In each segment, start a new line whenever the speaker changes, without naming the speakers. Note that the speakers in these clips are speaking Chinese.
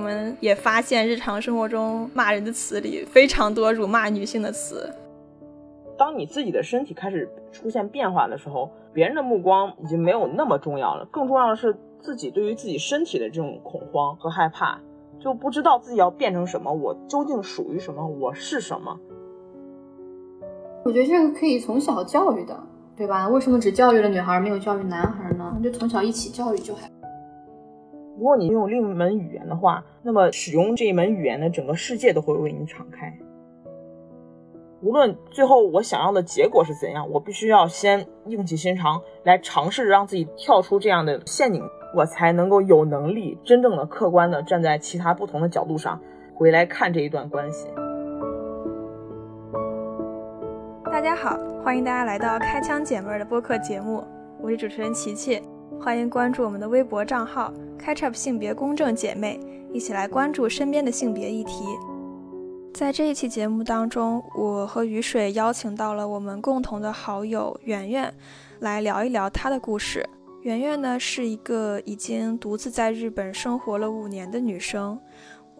们也发现日常生活中骂人的词里非常多辱骂女性的词。
当你自己的身体开始出现变化的时候，别人的目光已经没有那么重要了，更重要的是自己对于自己身体的这种恐慌和害怕，就不知道自己要变成什么，我究竟属于什么，我是什么。
我觉得这个可以从小教育的，对吧？为什么只教育了女孩，没有教育男孩呢？就从小一起教育就还。
如果你用另一门语言的话，那么使用这一门语言的整个世界都会为你敞开。无论最后我想要的结果是怎样，我必须要先硬起心肠来尝试让自己跳出这样的陷阱，我才能够有能力真正的客观的站在其他不同的角度上回来看这一段关系。
大家好，欢迎大家来到开枪姐妹的播客节目，我是主持人琪琪，欢迎关注我们的微博账号“ “catch up 性别公正姐妹”，一起来关注身边的性别议题。在这一期节目当中，我和雨水邀请到了我们共同的好友圆圆，来聊一聊她的故事。圆圆呢是一个已经独自在日本生活了五年的女生，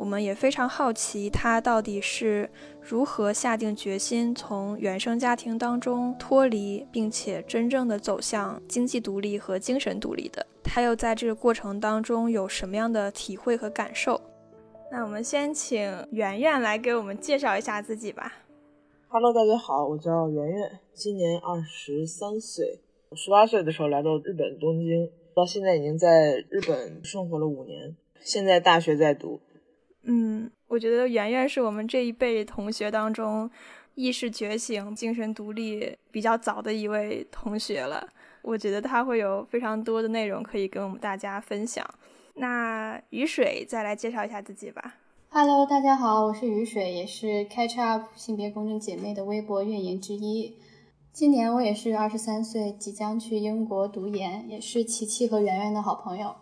我们也非常好奇他到底是如何下定决心从原生家庭当中脱离，并且真正的走向经济独立和精神独立的。他又在这个过程当中有什么样的体会和感受？那我们先请圆圆来给我们介绍一下自己吧。
Hello，大家好，我叫圆圆，今年二十三岁。十八岁的时候来到日本东京，到现在已经在日本生活了五年，现在大学在读。
嗯，我觉得圆圆是我们这一辈同学当中意识觉醒、精神独立比较早的一位同学了。我觉得他会有非常多的内容可以跟我们大家分享。那雨水再来介绍一下自己吧。
Hello，大家好，我是雨水，也是 Catch Up 性别公正姐妹的微博运营之一。今年我也是二十三岁，即将去英国读研，也是琪琪和圆圆的好朋友。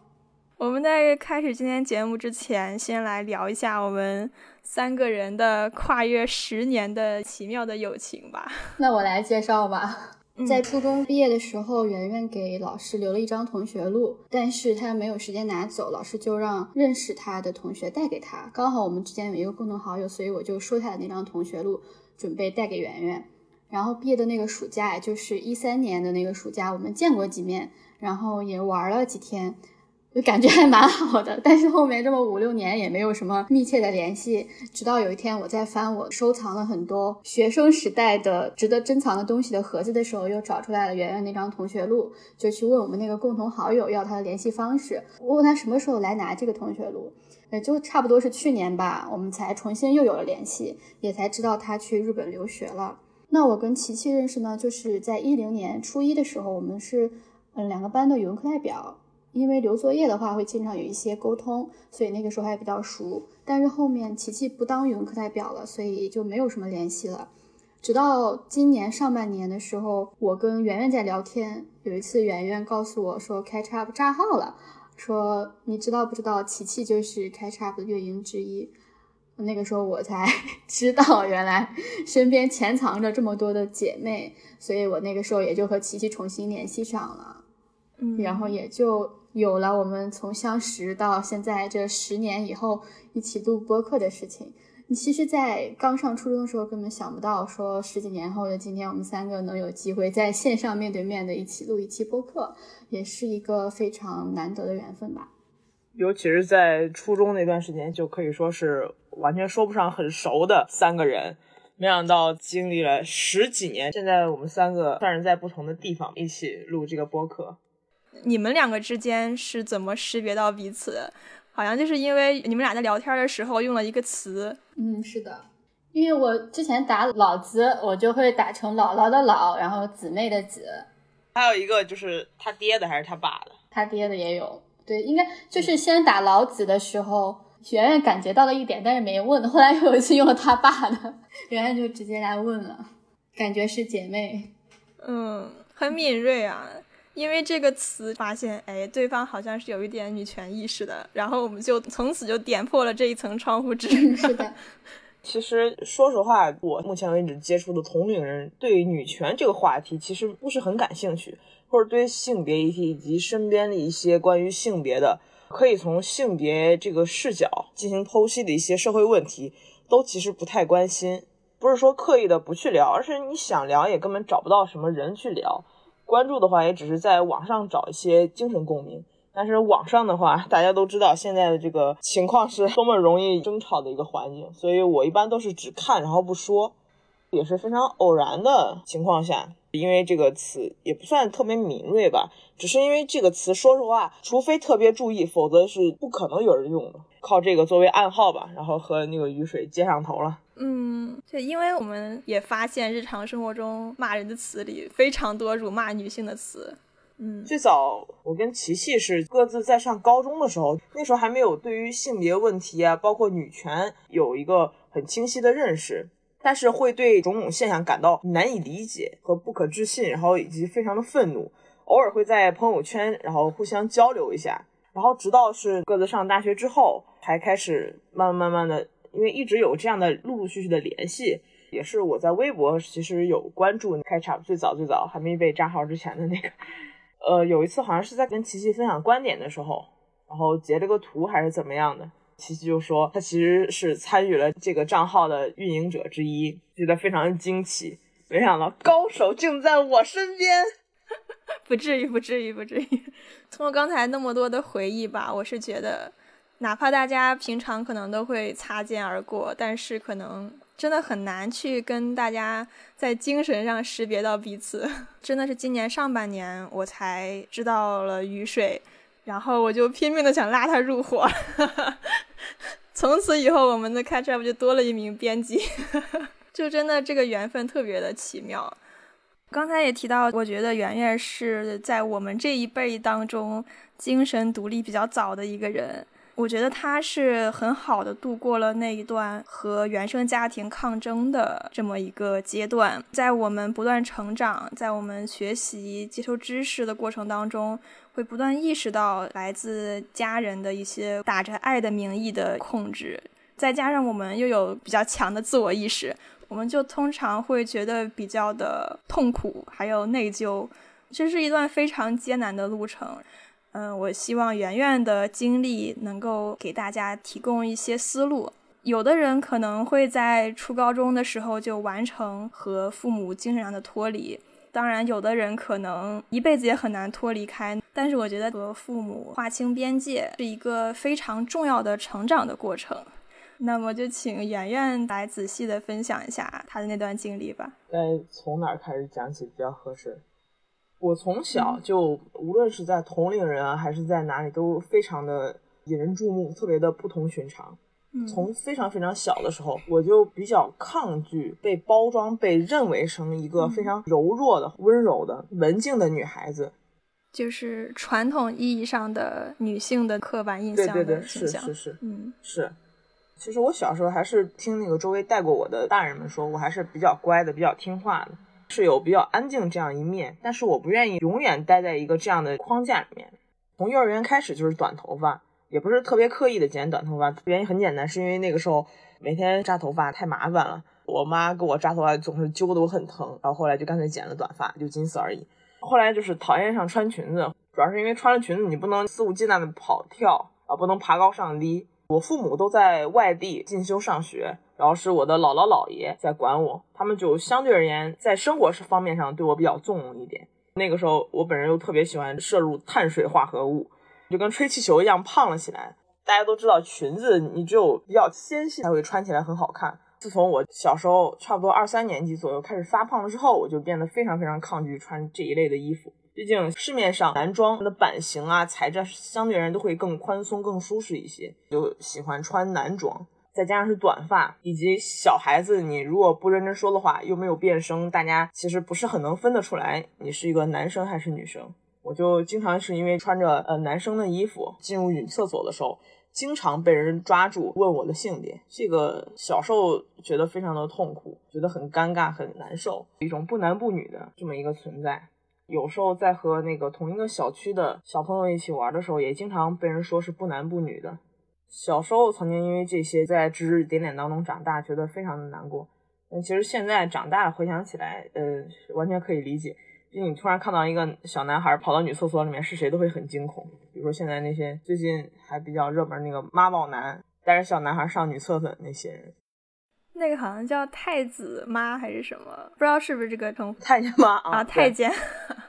我们在开始今天节目之前，先来聊一下我们三个人的跨越十年的奇妙的友情吧。
那我来介绍吧。在初中毕业的时候，圆圆给老师留了一张同学录，但是他没有时间拿走，老师就让认识他的同学带给他。刚好我们之间有一个共同好友，所以我就收下了那张同学录，准备带给圆圆。然后毕业的那个暑假，也就是一三年的那个暑假，我们见过几面，然后也玩了几天。就感觉还蛮好的，但是后面这么五六年也没有什么密切的联系。直到有一天，我在翻我收藏了很多学生时代的值得珍藏的东西的盒子的时候，又找出来了圆圆那张同学录，就去问我们那个共同好友要他的联系方式。我问他什么时候来拿这个同学录，也就差不多是去年吧，我们才重新又有了联系，也才知道他去日本留学了。那我跟琪琪认识呢，就是在一零年初一的时候，我们是嗯两个班的语文课代表。因为留作业的话会经常有一些沟通，所以那个时候还比较熟。但是后面琪琪不当语文课代表了，所以就没有什么联系了。直到今年上半年的时候，我跟圆圆在聊天，有一次圆圆告诉我说 Catch Up 炸号了，说你知道不知道琪琪就是 Catch Up 的运营之一。那个时候我才 知道原来身边潜藏着这么多的姐妹，所以我那个时候也就和琪琪重新联系上了，
嗯，
然后也就。有了我们从相识到现在这十年以后一起录播客的事情，你其实，在刚上初中的时候根本想不到，说十几年后的今天，我们三个能有机会在线上面对面的一起录一期播客，也是一个非常难得的缘分吧。
尤其是在初中那段时间，就可以说是完全说不上很熟的三个人，没想到经历了十几年，现在我们三个算是在不同的地方一起录这个播客。
你们两个之间是怎么识别到彼此？好像就是因为你们俩在聊天的时候用了一个词。
嗯，是的，因为我之前打老子，我就会打成姥姥的姥，然后姊妹的姊。
还有一个就是他爹的还是他爸的？
他爹的也有。对，应该就是先打老子的时候，圆圆感觉到了一点，但是没问。后来有一次用了他爸的，圆圆就直接来问了，感觉是姐妹。
嗯，很敏锐啊。因为这个词发现，哎，对方好像是有一点女权意识的，然后我们就从此就点破了这一层窗户纸。
是的，
其实说实话，我目前为止接触的同龄人对女权这个话题其实不是很感兴趣，或者对性别议题以及身边的一些关于性别的可以从性别这个视角进行剖析的一些社会问题，都其实不太关心。不是说刻意的不去聊，而是你想聊也根本找不到什么人去聊。关注的话，也只是在网上找一些精神共鸣。但是网上的话，大家都知道现在的这个情况是多么容易争吵的一个环境，所以我一般都是只看然后不说，也是非常偶然的情况下。因为这个词也不算特别敏锐吧，只是因为这个词，说实话，除非特别注意，否则是不可能有人用的。靠这个作为暗号吧，然后和那个雨水接上头了。
嗯，对，因为我们也发现日常生活中骂人的词里非常多辱骂女性的词。嗯，
最早我跟琪琪是各自在上高中的时候，那时候还没有对于性别问题啊，包括女权有一个很清晰的认识。但是会对种种现象感到难以理解和不可置信，然后以及非常的愤怒，偶尔会在朋友圈然后互相交流一下，然后直到是各自上大学之后，才开始慢慢慢慢的，因为一直有这样的陆陆续续的联系，也是我在微博其实有关注开场最早最早还没被账号之前的那个，呃，有一次好像是在跟琪琪分享观点的时候，然后截了个图还是怎么样的。琪琪就说，他其实是参与了这个账号的运营者之一，觉得非常惊奇。没想到高手竟在我身边，
不至于，不至于，不至于。通过刚才那么多的回忆吧，我是觉得，哪怕大家平常可能都会擦肩而过，但是可能真的很难去跟大家在精神上识别到彼此。真的是今年上半年，我才知道了雨水。然后我就拼命的想拉他入伙，从此以后我们的 Catch Up 就多了一名编辑，就真的这个缘分特别的奇妙。刚才也提到，我觉得圆圆是在我们这一辈当中精神独立比较早的一个人。我觉得他是很好的度过了那一段和原生家庭抗争的这么一个阶段，在我们不断成长，在我们学习接受知识的过程当中，会不断意识到来自家人的一些打着爱的名义的控制，再加上我们又有比较强的自我意识，我们就通常会觉得比较的痛苦，还有内疚，这是一段非常艰难的路程。嗯，我希望圆圆的经历能够给大家提供一些思路。有的人可能会在初高中的时候就完成和父母精神上的脱离，当然，有的人可能一辈子也很难脱离开。但是，我觉得和父母划清边界是一个非常重要的成长的过程。那么，就请圆圆来仔细的分享一下他的那段经历吧。
该从哪儿开始讲起比较合适？我从小就无论是在同龄人啊，还是在哪里，都非常的引人注目，特别的不同寻常。从非常非常小的时候，我就比较抗拒被包装、被认为成一个非常柔弱的、温柔的、文静的女孩子，
就是传统意义上的女性的刻板印象。
对对对，是是是，嗯，是。其实我小时候还是听那个周围带过我的大人们说，我还是比较乖的，比较听话的。是有比较安静这样一面，但是我不愿意永远待在一个这样的框架里面。从幼儿园开始就是短头发，也不是特别刻意的剪短头发，原因很简单，是因为那个时候每天扎头发太麻烦了，我妈给我扎头发总是揪得我很疼，然后后来就干脆剪了短发，就仅此而已。后来就是讨厌上穿裙子，主要是因为穿了裙子你不能肆无忌惮的跑跳啊，不能爬高上低。我父母都在外地进修上学，然后是我的姥姥姥爷在管我，他们就相对而言在生活方面上对我比较纵容一点。那个时候我本人又特别喜欢摄入碳水化合物，就跟吹气球一样胖了起来。大家都知道裙子你只有比较纤细才会穿起来很好看。自从我小时候差不多二三年级左右开始发胖了之后，我就变得非常非常抗拒穿这一类的衣服。毕竟市面上男装的版型啊、材质相对而言都会更宽松、更舒适一些，就喜欢穿男装。再加上是短发，以及小孩子，你如果不认真说的话，又没有变声，大家其实不是很能分得出来你是一个男生还是女生。我就经常是因为穿着呃男生的衣服进入女厕所的时候，经常被人抓住问我的性别。这个小时候觉得非常的痛苦，觉得很尴尬、很难受，一种不男不女的这么一个存在。有时候在和那个同一个小区的小朋友一起玩的时候，也经常被人说是不男不女的。小时候曾经因为这些在指指点点当中长大，觉得非常的难过。但其实现在长大了回想起来，呃，完全可以理解。就你突然看到一个小男孩跑到女厕所里面，是谁都会很惊恐。比如说现在那些最近还比较热门那个妈宝男带着小男孩上女厕所那些人，
那个好像叫太子妈还是什么，不知道是不是这个称呼？
太监妈
啊，太监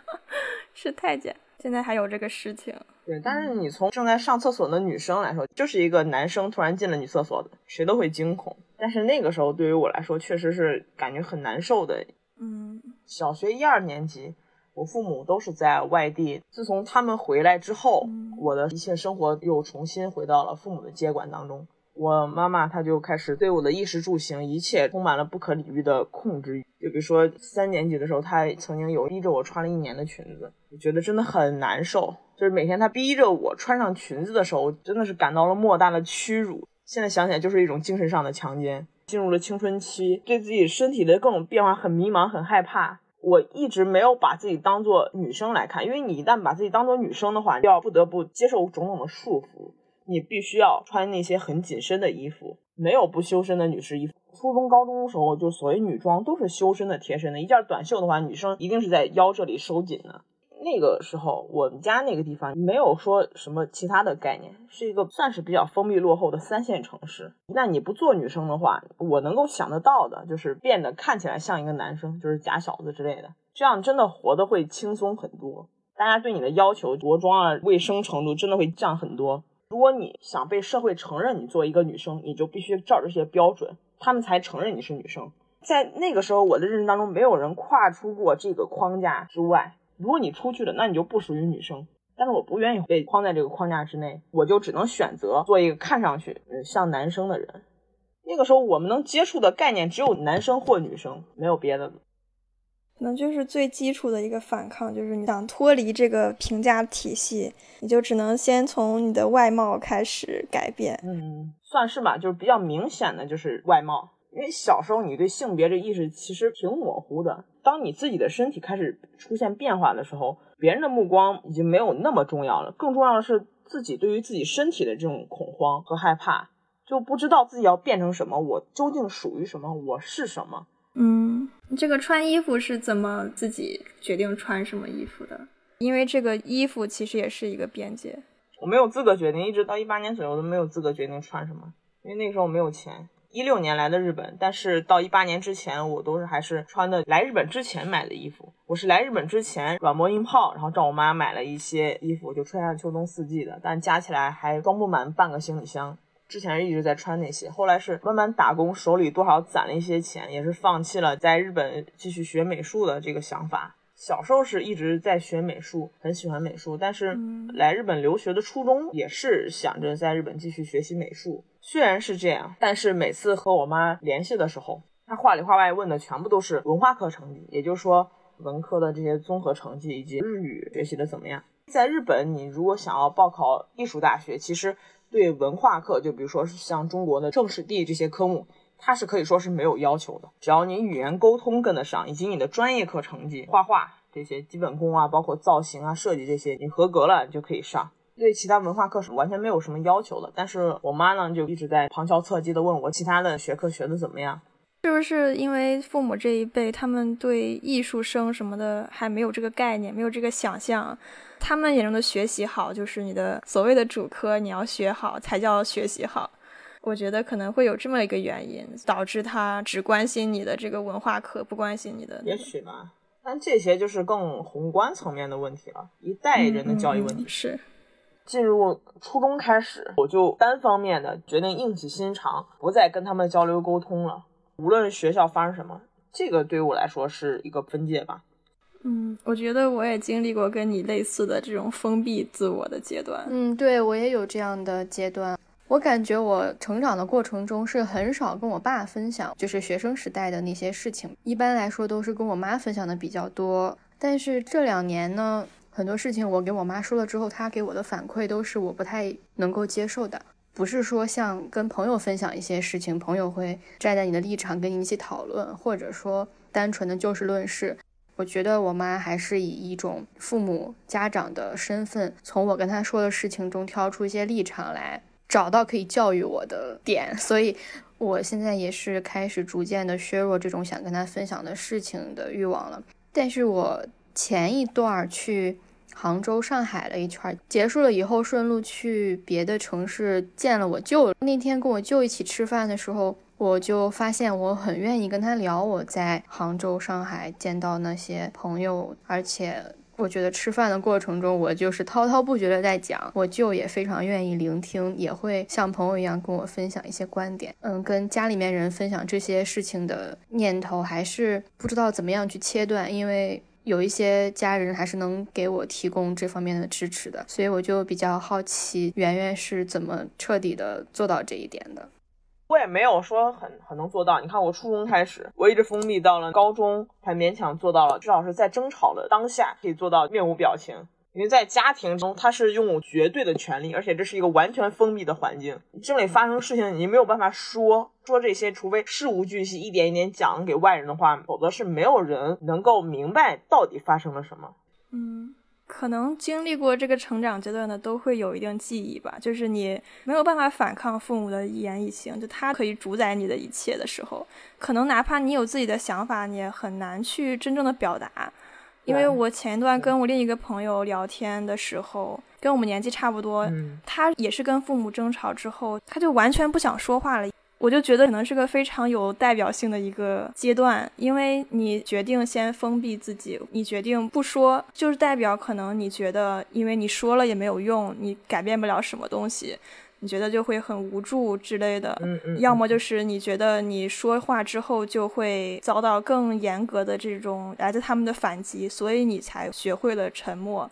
是太监。现在还有这个事情。
对，但是你从正在上厕所的女生来说，就是一个男生突然进了女厕所的，谁都会惊恐。但是那个时候对于我来说，确实是感觉很难受的。
嗯，
小学一二年级，我父母都是在外地。自从他们回来之后，我的一切生活又重新回到了父母的接管当中。我妈妈她就开始对我的衣食住行一切充满了不可理喻的控制欲。就比如说三年级的时候，她曾经有逼着我穿了一年的裙子，我觉得真的很难受。就是每天她逼着我穿上裙子的时候，我真的是感到了莫大的屈辱。现在想起来就是一种精神上的强奸。进入了青春期，对自己身体的各种变化很迷茫、很害怕。我一直没有把自己当做女生来看，因为你一旦把自己当做女生的话，要不得不接受种种的束缚。你必须要穿那些很紧身的衣服，没有不修身的女士衣服。初中、高中的时候，就所谓女装都是修身的、贴身的。一件短袖的话，女生一定是在腰这里收紧的。那个时候，我们家那个地方没有说什么其他的概念，是一个算是比较封闭落后的三线城市。一旦你不做女生的话，我能够想得到的就是变得看起来像一个男生，就是假小子之类的，这样真的活得会轻松很多。大家对你的要求、着装啊、卫生程度真的会降很多。如果你想被社会承认你作为一个女生，你就必须照这些标准，他们才承认你是女生。在那个时候，我的认知当中，没有人跨出过这个框架之外。如果你出去了，那你就不属于女生。但是我不愿意被框在这个框架之内，我就只能选择做一个看上去像男生的人。那个时候我们能接触的概念只有男生或女生，没有别的。
可能就是最基础的一个反抗，就是你想脱离这个评价体系，你就只能先从你的外貌开始改变。
嗯，算是吧，就是比较明显的就是外貌。因为小时候你对性别这意识其实挺模糊的，当你自己的身体开始出现变化的时候，别人的目光已经没有那么重要了，更重要的是自己对于自己身体的这种恐慌和害怕，就不知道自己要变成什么，我究竟属于什么，我是什么。
这个穿衣服是怎么自己决定穿什么衣服的？因为这个衣服其实也是一个边界，
我没有资格决定，一直到一八年左右都没有资格决定穿什么，因为那个时候我没有钱。一六年来的日本，但是到一八年之前，我都是还是穿的来日本之前买的衣服。我是来日本之前软磨硬泡，然后找我妈买了一些衣服，就春夏秋冬四季的，但加起来还装不满半个行李箱。之前一直在穿那些，后来是慢慢打工，手里多少攒了一些钱，也是放弃了在日本继续学美术的这个想法。小时候是一直在学美术，很喜欢美术，但是来日本留学的初衷也是想着在日本继续学习美术。虽然是这样，但是每次和我妈联系的时候，她话里话外问的全部都是文化课成绩，也就是说文科的这些综合成绩以及日语学习的怎么样。在日本，你如果想要报考艺术大学，其实对文化课，就比如说是像中国的政史地这些科目。它是可以说是没有要求的，只要你语言沟通跟得上，以及你的专业课成绩，画画这些基本功啊，包括造型啊、设计这些，你合格了就可以上。对其他文化课是完全没有什么要求的。但是我妈呢，就一直在旁敲侧击的问我其他的学科学的怎么样。
是不是因为父母这一辈，他们对艺术生什么的还没有这个概念，没有这个想象？他们眼中的学习好，就是你的所谓的主科，你要学好才叫学习好。我觉得可能会有这么一个原因，导致他只关心你的这个文化课，不关心你的。
也许吧，但这些就是更宏观层面的问题了，一代人的教育问题。
是，
进入初中开始，我就单方面的决定硬起心肠，不再跟他们交流沟通了。无论是学校发生什么，这个对于我来说是一个分界吧。
嗯，我觉得我也经历过跟你类似的这种封闭自我的阶段。
嗯，对我也有这样的阶段。我感觉我成长的过程中是很少跟我爸分享，就是学生时代的那些事情，一般来说都是跟我妈分享的比较多。但是这两年呢，很多事情我给我妈说了之后，她给我的反馈都是我不太能够接受的。不是说像跟朋友分享一些事情，朋友会站在你的立场跟你一起讨论，或者说单纯的就事论事。我觉得我妈还是以一种父母家长的身份，从我跟她说的事情中挑出一些立场来。找到可以教育我的点，所以我现在也是开始逐渐的削弱这种想跟她分享的事情的欲望了。但是我前一段去杭州、上海了一圈，结束了以后顺路去别的城市见了我舅。那天跟我舅一起吃饭的时候，我就发现我很愿意跟他聊我在杭州、上海见到那些朋友，而且。我觉得吃饭的过程中，我就是滔滔不绝的在讲，我舅也非常愿意聆听，也会像朋友一样跟我分享一些观点。嗯，跟家里面人分享这些事情的念头，还是不知道怎么样去切断，因为有一些家人还是能给我提供这方面的支持的，所以我就比较好奇，圆圆是怎么彻底的做到这一点的。
我也没有说很很能做到。你看，我初中开始，我一直封闭，到了高中才勉强做到了，至少是在争吵的当下可以做到面无表情。因为在家庭中，他是拥有绝对的权利，而且这是一个完全封闭的环境。这里发生事情，你没有办法说说这些，除非事无巨细，一点一点讲给外人的话，否则是没有人能够明白到底发生了什么。
嗯。可能经历过这个成长阶段的都会有一定记忆吧，就是你没有办法反抗父母的一言一行，就他可以主宰你的一切的时候，可能哪怕你有自己的想法，你也很难去真正的表达。因为我前一段跟我另一个朋友聊天的时候，跟我们年纪差不多，他也是跟父母争吵之后，他就完全不想说话了。我就觉得可能是个非常有代表性的一个阶段，因为你决定先封闭自己，你决定不说，就是代表可能你觉得，因为你说了也没有用，你改变不了什么东西，你觉得就会很无助之类的。
嗯嗯。
要么就是你觉得你说话之后就会遭到更严格的这种来自他们的反击，所以你才学会了沉默。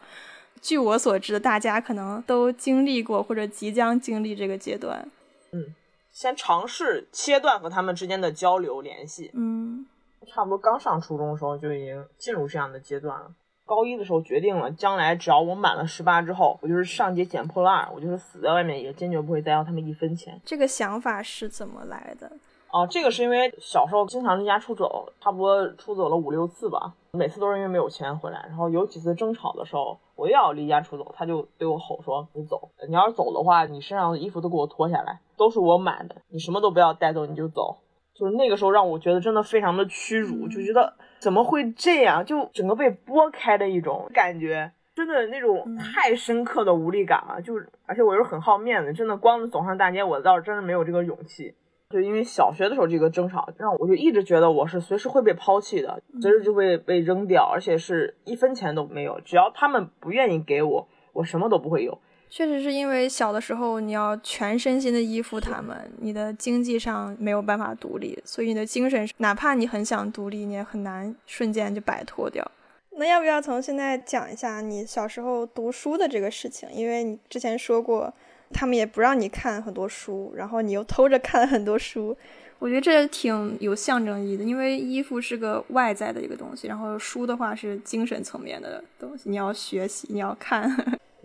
据我所知，大家可能都经历过或者即将经历这个阶段。
嗯。先尝试切断和他们之间的交流联系。
嗯，
差不多刚上初中的时候就已经进入这样的阶段了。高一的时候决定了，将来只要我满了十八之后，我就是上街捡破烂，我就是死在外面，也坚决不会再要他们一分钱。
这个想法是怎么来的？
哦，这个是因为小时候经常离家出走，差不多出走了五六次吧，每次都是因为没有钱回来。然后有几次争吵的时候，我又要离家出走，他就对我吼说：“你走，你要是走的话，你身上的衣服都给我脱下来，都是我买的，你什么都不要带走，你就走。”就是那个时候让我觉得真的非常的屈辱，就觉得怎么会这样，就整个被拨开的一种感觉，真的那种太深刻的无力感了。就而且我又是很好面子，真的光走上大街，我倒是真的没有这个勇气。就因为小学的时候这个争吵，让我就一直觉得我是随时会被抛弃的，随时就会被扔掉，而且是一分钱都没有。只要他们不愿意给我，我什么都不会有。
确实是因为小的时候你要全身心的依附他们，你的经济上没有办法独立，所以你的精神，哪怕你很想独立，你也很难瞬间就摆脱掉。那要不要从现在讲一下你小时候读书的这个事情？因为你之前说过。他们也不让你看很多书，然后你又偷着看很多书，我觉得这挺有象征意义的。因为衣服是个外在的一个东西，然后书的话是精神层面的东西，你要学习，你要看。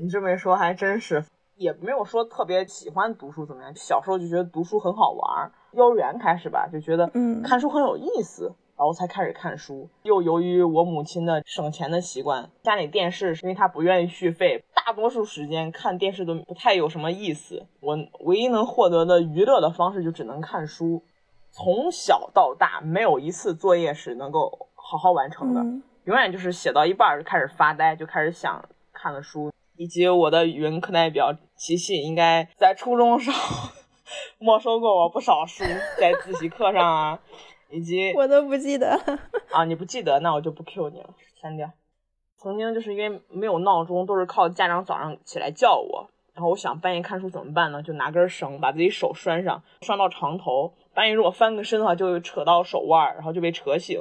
你这么一说还真是，也没有说特别喜欢读书怎么样。小时候就觉得读书很好玩，幼儿园开始吧，就觉得嗯看书很有意思。然后才开始看书，又由于我母亲的省钱的习惯，家里电视是因为她不愿意续费，大多数时间看电视都不太有什么意思。我唯一能获得的娱乐的方式就只能看书。从小到大，没有一次作业是能够好好完成的，永远就是写到一半就开始发呆，就开始想看的书。以及我的语文课代表琪琪，应该在初中时候 没收过我不少书，在自习课上啊。以及
我都不记得
啊，你不记得，那我就不 Q 你了，删掉。曾经就是因为没有闹钟，都是靠家长早上起来叫我，然后我想半夜看书怎么办呢？就拿根绳把自己手拴上，拴到床头。半夜如果翻个身的话，就扯到手腕，然后就被扯醒。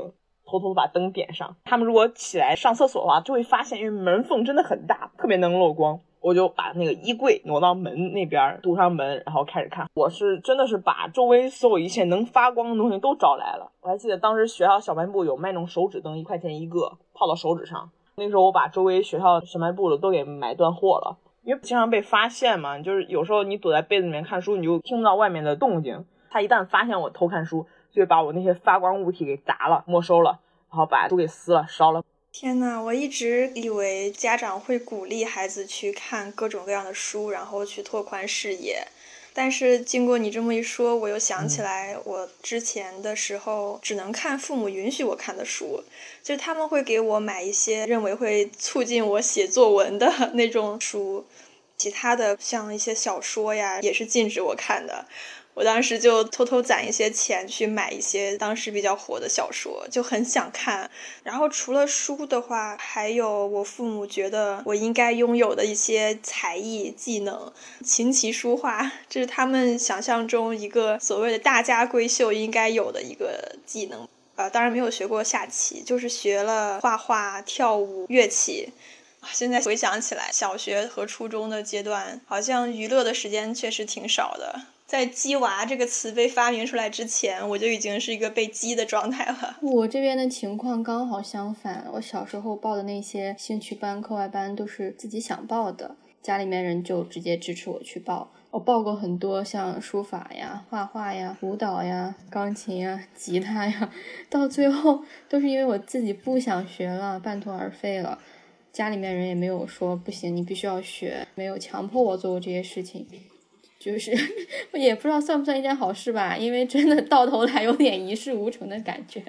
偷偷把灯点上，他们如果起来上厕所的话，就会发现，因为门缝真的很大，特别能漏光。我就把那个衣柜挪到门那边，堵上门，然后开始看。我是真的是把周围所有一切能发光的东西都找来了。我还记得当时学校小卖部有卖那种手指灯，一块钱一个，泡到手指上。那时候我把周围学校小卖部的都给买断货了，因为经常被发现嘛。就是有时候你躲在被子里面看书，你就听不到外面的动静。他一旦发现我偷看书，就把我那些发光物体给砸了、没收了，然后把书给撕了、烧了。
天呐，我一直以为家长会鼓励孩子去看各种各样的书，然后去拓宽视野。但是经过你这么一说，我又想起来，我之前的时候只能看父母允许我看的书，就是他们会给我买一些认为会促进我写作文的那种书，其他的像一些小说呀，也是禁止我看的。我当时就偷偷攒一些钱去买一些当时比较火的小说，就很想看。然后除了书的话，还有我父母觉得我应该拥有的一些才艺技能，琴棋书画，这是他们想象中一个所谓的大家闺秀应该有的一个技能。呃，当然没有学过下棋，就是学了画画、跳舞、乐器。现在回想起来，小学和初中的阶段，好像娱乐的时间确实挺少的。在“鸡娃”这个词被发明出来之前，我就已经是一个被鸡的状态了。
我这边的情况刚好相反，我小时候报的那些兴趣班、课外班都是自己想报的，家里面人就直接支持我去报。我报过很多像书法呀、画画呀、舞蹈呀、钢琴呀、吉他呀，到最后都是因为我自己不想学了，半途而废了。家里面人也没有说不行，你必须要学，没有强迫我做过这些事情。就是 也不知道算不算一件好事吧，因为真的到头来有点一事无成的感觉。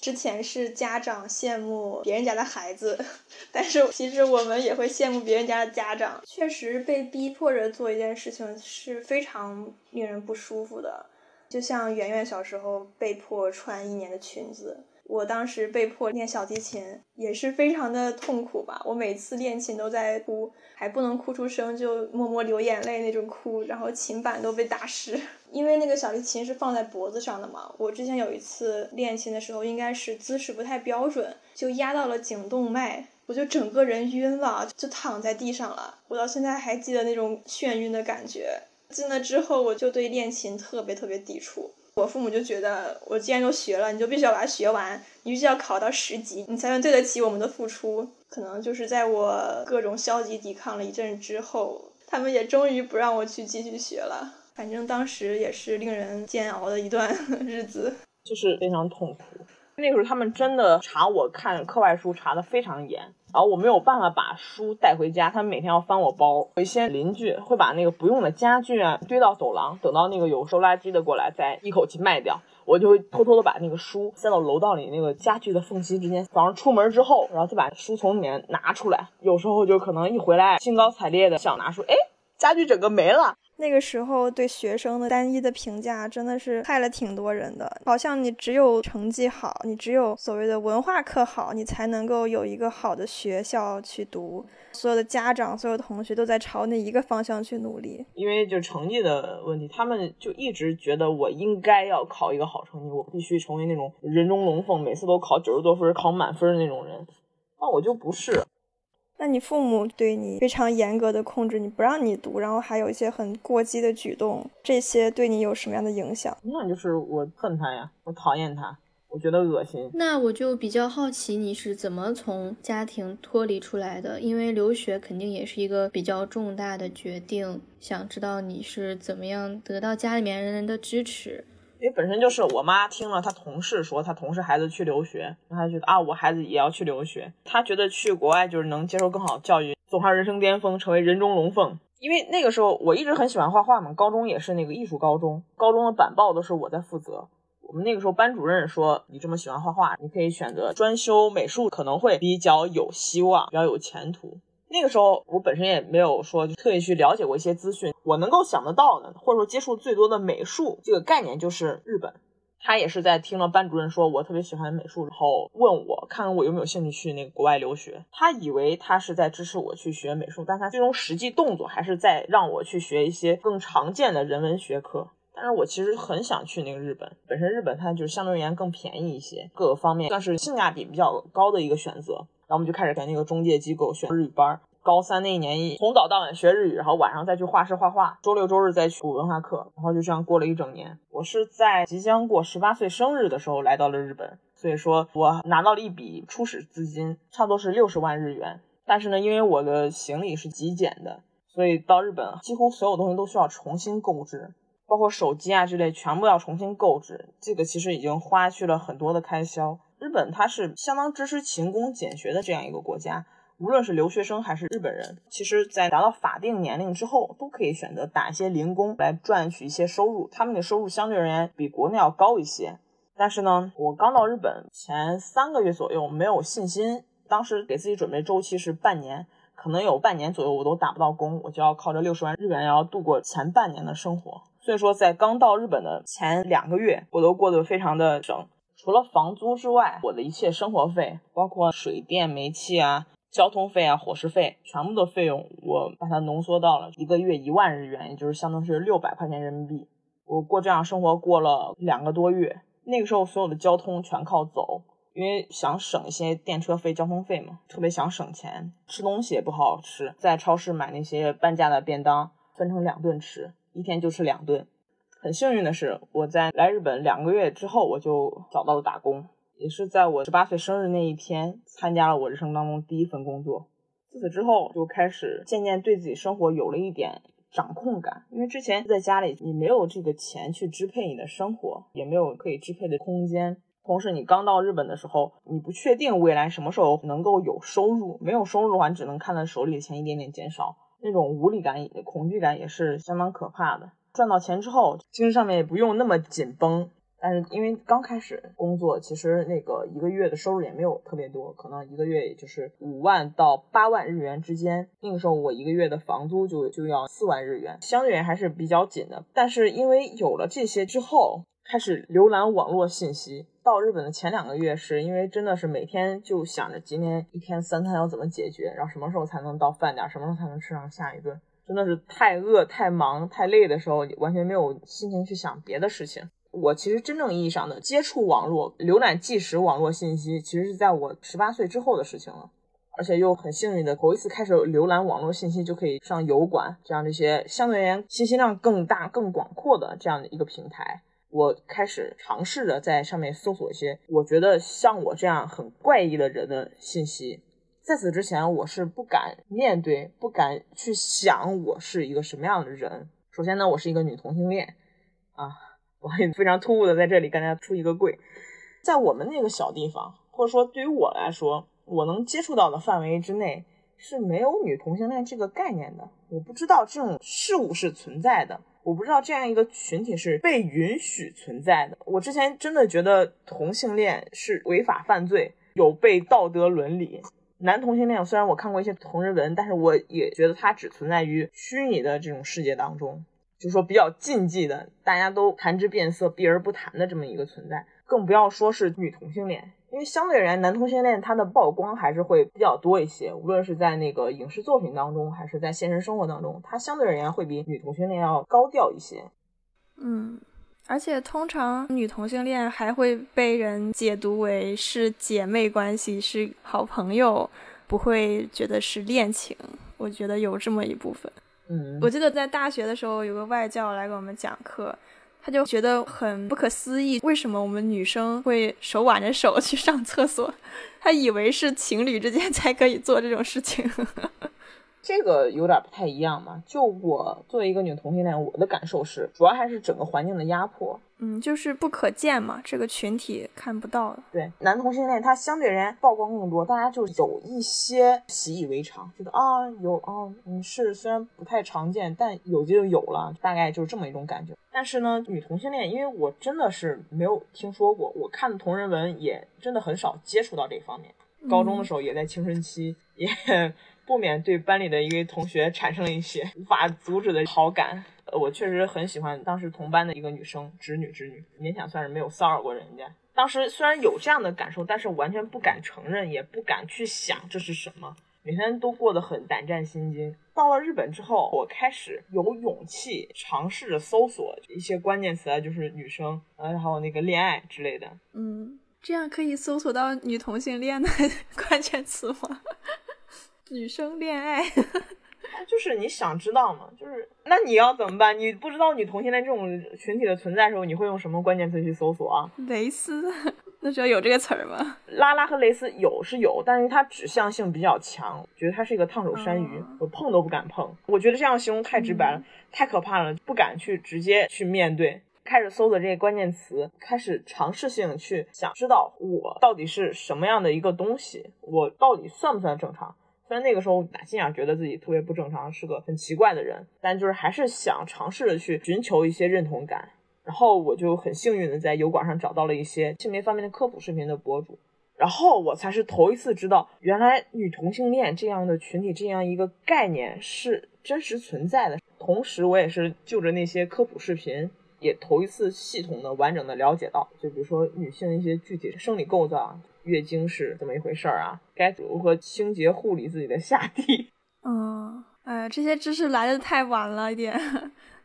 之前是家长羡慕别人家的孩子，但是其实我们也会羡慕别人家的家长。确实被逼迫着做一件事情是非常令人不舒服的，就像圆圆小时候被迫穿一年的裙子。我当时被迫练小提琴，也是非常的痛苦吧。我每次练琴都在哭，还不能哭出声，就默默流眼泪那种哭，然后琴板都被打湿。因为那个小提琴是放在脖子上的嘛。我之前有一次练琴的时候，应该是姿势不太标准，就压到了颈动脉，我就整个人晕了，就躺在地上了。我到现在还记得那种眩晕的感觉。进了之后，我就对练琴特别特别抵触。我父母就觉得，我既然都学了，你就必须要把它学完，你必须要考到十级，你才能对得起我们的付出。可能就是在我各种消极抵抗了一阵之后，他们也终于不让我去继续学了。反正当时也是令人煎熬的一段 日子，
就是非常痛苦。那个时候他们真的查我看课外书查的非常严，然后我没有办法把书带回家，他们每天要翻我包。有一些邻居会把那个不用的家具啊堆到走廊，等到那个有收垃圾的过来再一口气卖掉。我就会偷偷的把那个书塞到楼道里那个家具的缝隙之间。早上出门之后，然后再把书从里面拿出来。有时候就可能一回来兴高采烈的想拿书，哎，家具整个没了。
那个时候对学生的单一的评价真的是害了挺多人的，好像你只有成绩好，你只有所谓的文化课好，你才能够有一个好的学校去读。所有的家长、所有同学都在朝那一个方向去努力，
因为就成绩的问题，他们就一直觉得我应该要考一个好成绩，我必须成为那种人中龙凤，每次都考九十多分、考满分的那种人。那我就不是。
那你父母对你非常严格的控制，你不让你读，然后还有一些很过激的举动，这些对你有什么样的影响？
那就是我恨他呀，我讨厌他，我觉得恶心。
那我就比较好奇你是怎么从家庭脱离出来的，因为留学肯定也是一个比较重大的决定，想知道你是怎么样得到家里面人的支持。
因为本身就是我妈听了她同事说，她同事孩子去留学，她觉得啊，我孩子也要去留学。她觉得去国外就是能接受更好的教育，走上人生巅峰，成为人中龙凤。因为那个时候我一直很喜欢画画嘛，高中也是那个艺术高中，高中的板报都是我在负责。我们那个时候班主任说，你这么喜欢画画，你可以选择专修美术，可能会比较有希望，比较有前途。那个时候我本身也没有说就特意去了解过一些资讯，我能够想得到的，或者说接触最多的美术这个概念就是日本。他也是在听了班主任说我特别喜欢美术，然后问我看看我有没有兴趣去那个国外留学。他以为他是在支持我去学美术，但他最终实际动作还是在让我去学一些更常见的人文学科。但是我其实很想去那个日本，本身日本它就是相对而言更便宜一些，各个方面算是性价比比较高的一个选择。然后我们就开始给那个中介机构选日语班。高三那一年，从早到晚学日语，然后晚上再去画室画画，周六周日再去补文化课，然后就这样过了一整年。我是在即将过十八岁生日的时候来到了日本，所以说我拿到了一笔初始资金，差不多是六十万日元。但是呢，因为我的行李是极简的，所以到日本几乎所有东西都需要重新购置，包括手机啊之类，全部要重新购置。这个其实已经花去了很多的开销。日本它是相当支持勤工俭学的这样一个国家。无论是留学生还是日本人，其实在达到法定年龄之后，都可以选择打一些零工来赚取一些收入。他们的收入相对而言比国内要高一些。但是呢，我刚到日本前三个月左右没有信心，当时给自己准备周期是半年，可能有半年左右我都打不到工，我就要靠着六十万日元要度过前半年的生活。所以说，在刚到日本的前两个月，我都过得非常的省。除了房租之外，我的一切生活费，包括水电煤气啊、交通费啊、伙食费，全部的费用，我把它浓缩到了一个月一万日元，也就是相当于是六百块钱人民币。我过这样生活过了两个多月，那个时候所有的交通全靠走，因为想省一些电车费、交通费嘛，特别想省钱。吃东西也不好吃，在超市买那些半价的便当，分成两顿吃，一天就吃两顿。很幸运的是，我在来日本两个月之后，我就找到了打工，也是在我十八岁生日那一天，参加了我人生当中第一份工作。自此之后，就开始渐渐对自己生活有了一点掌控感，因为之前在家里，你没有这个钱去支配你的生活，也没有可以支配的空间。同时，你刚到日本的时候，你不确定未来什么时候能够有收入，没有收入的话，你只能看到手里的钱一点点减少，那种无力感、恐惧感也是相当可怕的。赚到钱之后，精神上面也不用那么紧绷。但是因为刚开始工作，其实那个一个月的收入也没有特别多，可能一个月也就是五万到八万日元之间。那个时候我一个月的房租就就要四万日元，相对还是比较紧的。但是因为有了这些之后，开始浏览网络信息。到日本的前两个月，是因为真的是每天就想着今天一天三餐要怎么解决，然后什么时候才能到饭点，什么时候才能吃上下一顿。真的是太饿、太忙、太累的时候，完全没有心情去想别的事情。我其实真正意义上的接触网络、浏览即时网络信息，其实是在我十八岁之后的事情了。而且又很幸运的，头一次开始浏览网络信息，就可以上油管这样这些相对而言信息量更大、更广阔的这样的一个平台。我开始尝试着在上面搜索一些我觉得像我这样很怪异的人的信息。在此之前，我是不敢面对、不敢去想我是一个什么样的人。首先呢，我是一个女同性恋啊，我也非常突兀的在这里跟大家出一个柜。在我们那个小地方，或者说对于我来说，我能接触到的范围之内是没有女同性恋这个概念的。我不知道这种事物是存在的，我不知道这样一个群体是被允许存在的。我之前真的觉得同性恋是违法犯罪，有悖道德伦理。男同性恋，虽然我看过一些同人文，但是我也觉得它只存在于虚拟的这种世界当中，就说比较禁忌的，大家都谈之变色、避而不谈的这么一个存在。更不要说是女同性恋，因为相对而言，男同性恋它的曝光还是会比较多一些，无论是在那个影视作品当中，还是在现实生活当中，它相对而言会比女同性恋要高调一些。
嗯。而且通常女同性恋还会被人解读为是姐妹关系，是好朋友，不会觉得是恋情。我觉得有这么一部分。
嗯，
我记得在大学的时候，有个外教来给我们讲课，他就觉得很不可思议，为什么我们女生会手挽着手去上厕所？他以为是情侣之间才可以做这种事情。
这个有点不太一样嘛。就我作为一个女同性恋，我的感受是，主要还是整个环境的压迫。
嗯，就是不可见嘛，这个群体看不到。
对，男同性恋他相对而言曝光更多，大家就有一些习以为常，觉得啊有啊，嗯是虽然不太常见，但有就有了，大概就是这么一种感觉。但是呢，女同性恋，因为我真的是没有听说过，我看的同人文也真的很少接触到这方面。高中的时候也在青春期，也。不免对班里的一位同学产生了一些无法阻止的好感。我确实很喜欢当时同班的一个女生，直女直女，勉强算是没有骚扰过人家。当时虽然有这样的感受，但是完全不敢承认，也不敢去想这是什么，每天都过得很胆战心惊。到了日本之后，我开始有勇气尝试着搜索一些关键词啊，就是女生，呃，还有那个恋爱之类的。
嗯，这样可以搜索到女同性恋的 关键词吗？女生恋爱，
就是你想知道吗？就是那你要怎么办？你不知道女同性恋这种群体的存在的时候，你会用什么关键词去搜索啊？
蕾丝，那时候有这个词儿吗？
拉拉和蕾丝有是有，但是它指向性比较强，觉得它是一个烫手山芋，我碰都不敢碰。我觉得这样形容太直白了，太可怕了，不敢去直接去面对。开始搜索这些关键词，开始尝试性去想知道我到底是什么样的一个东西，我到底算不算正常？虽然那个时候打心眼觉得自己特别不正常，是个很奇怪的人，但就是还是想尝试着去寻求一些认同感。然后我就很幸运的在油管上找到了一些性别方面的科普视频的博主，然后我才是头一次知道，原来女同性恋这样的群体这样一个概念是真实存在的。同时，我也是就着那些科普视频，也头一次系统的、完整的了解到，就比如说女性一些具体的生理构造啊，月经是怎么一回事儿啊？该如何清洁护理自己的下体？
嗯，哎，这些知识来的太晚了一点。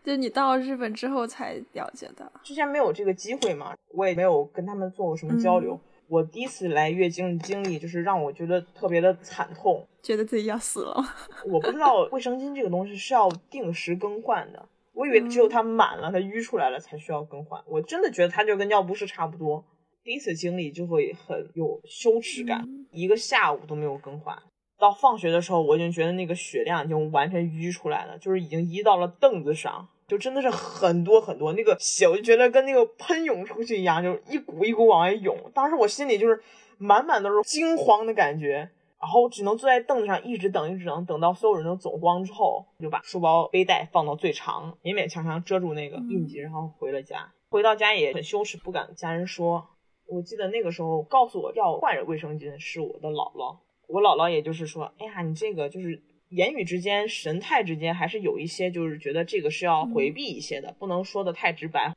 就你到日本之后才了解的，
之前没有这个机会嘛，我也没有跟他们做过什么交流。我第一次来月经的经历，就是让我觉得特别的惨痛，
觉得自己要死了。
我不知道卫生巾这个东西是要定时更换的，我以为只有它满了，它淤出来了才需要更换。我真的觉得它就跟尿不湿差不多。第一次经历就会很有羞耻感，一个下午都没有更换。到放学的时候，我已经觉得那个血量已经完全淤出来了，就是已经淤到了凳子上。就真的是很多很多那个血，我就觉得跟那个喷涌出去一样，就是一股一股往外涌。当时我心里就是满满都是惊慌的感觉，然后只能坐在凳子上一直等，一直等，等到所有人都走光之后，就把书包背带放到最长，勉勉强强遮住那个印记，然后回了家。回到家也很羞耻，不敢家人说。我记得那个时候告诉我要换卫生巾是我的姥姥，我姥姥也就是说，哎呀，你这个就是。言语之间、神态之间，还是有一些，就是觉得这个是要回避一些的，不能说的太直白。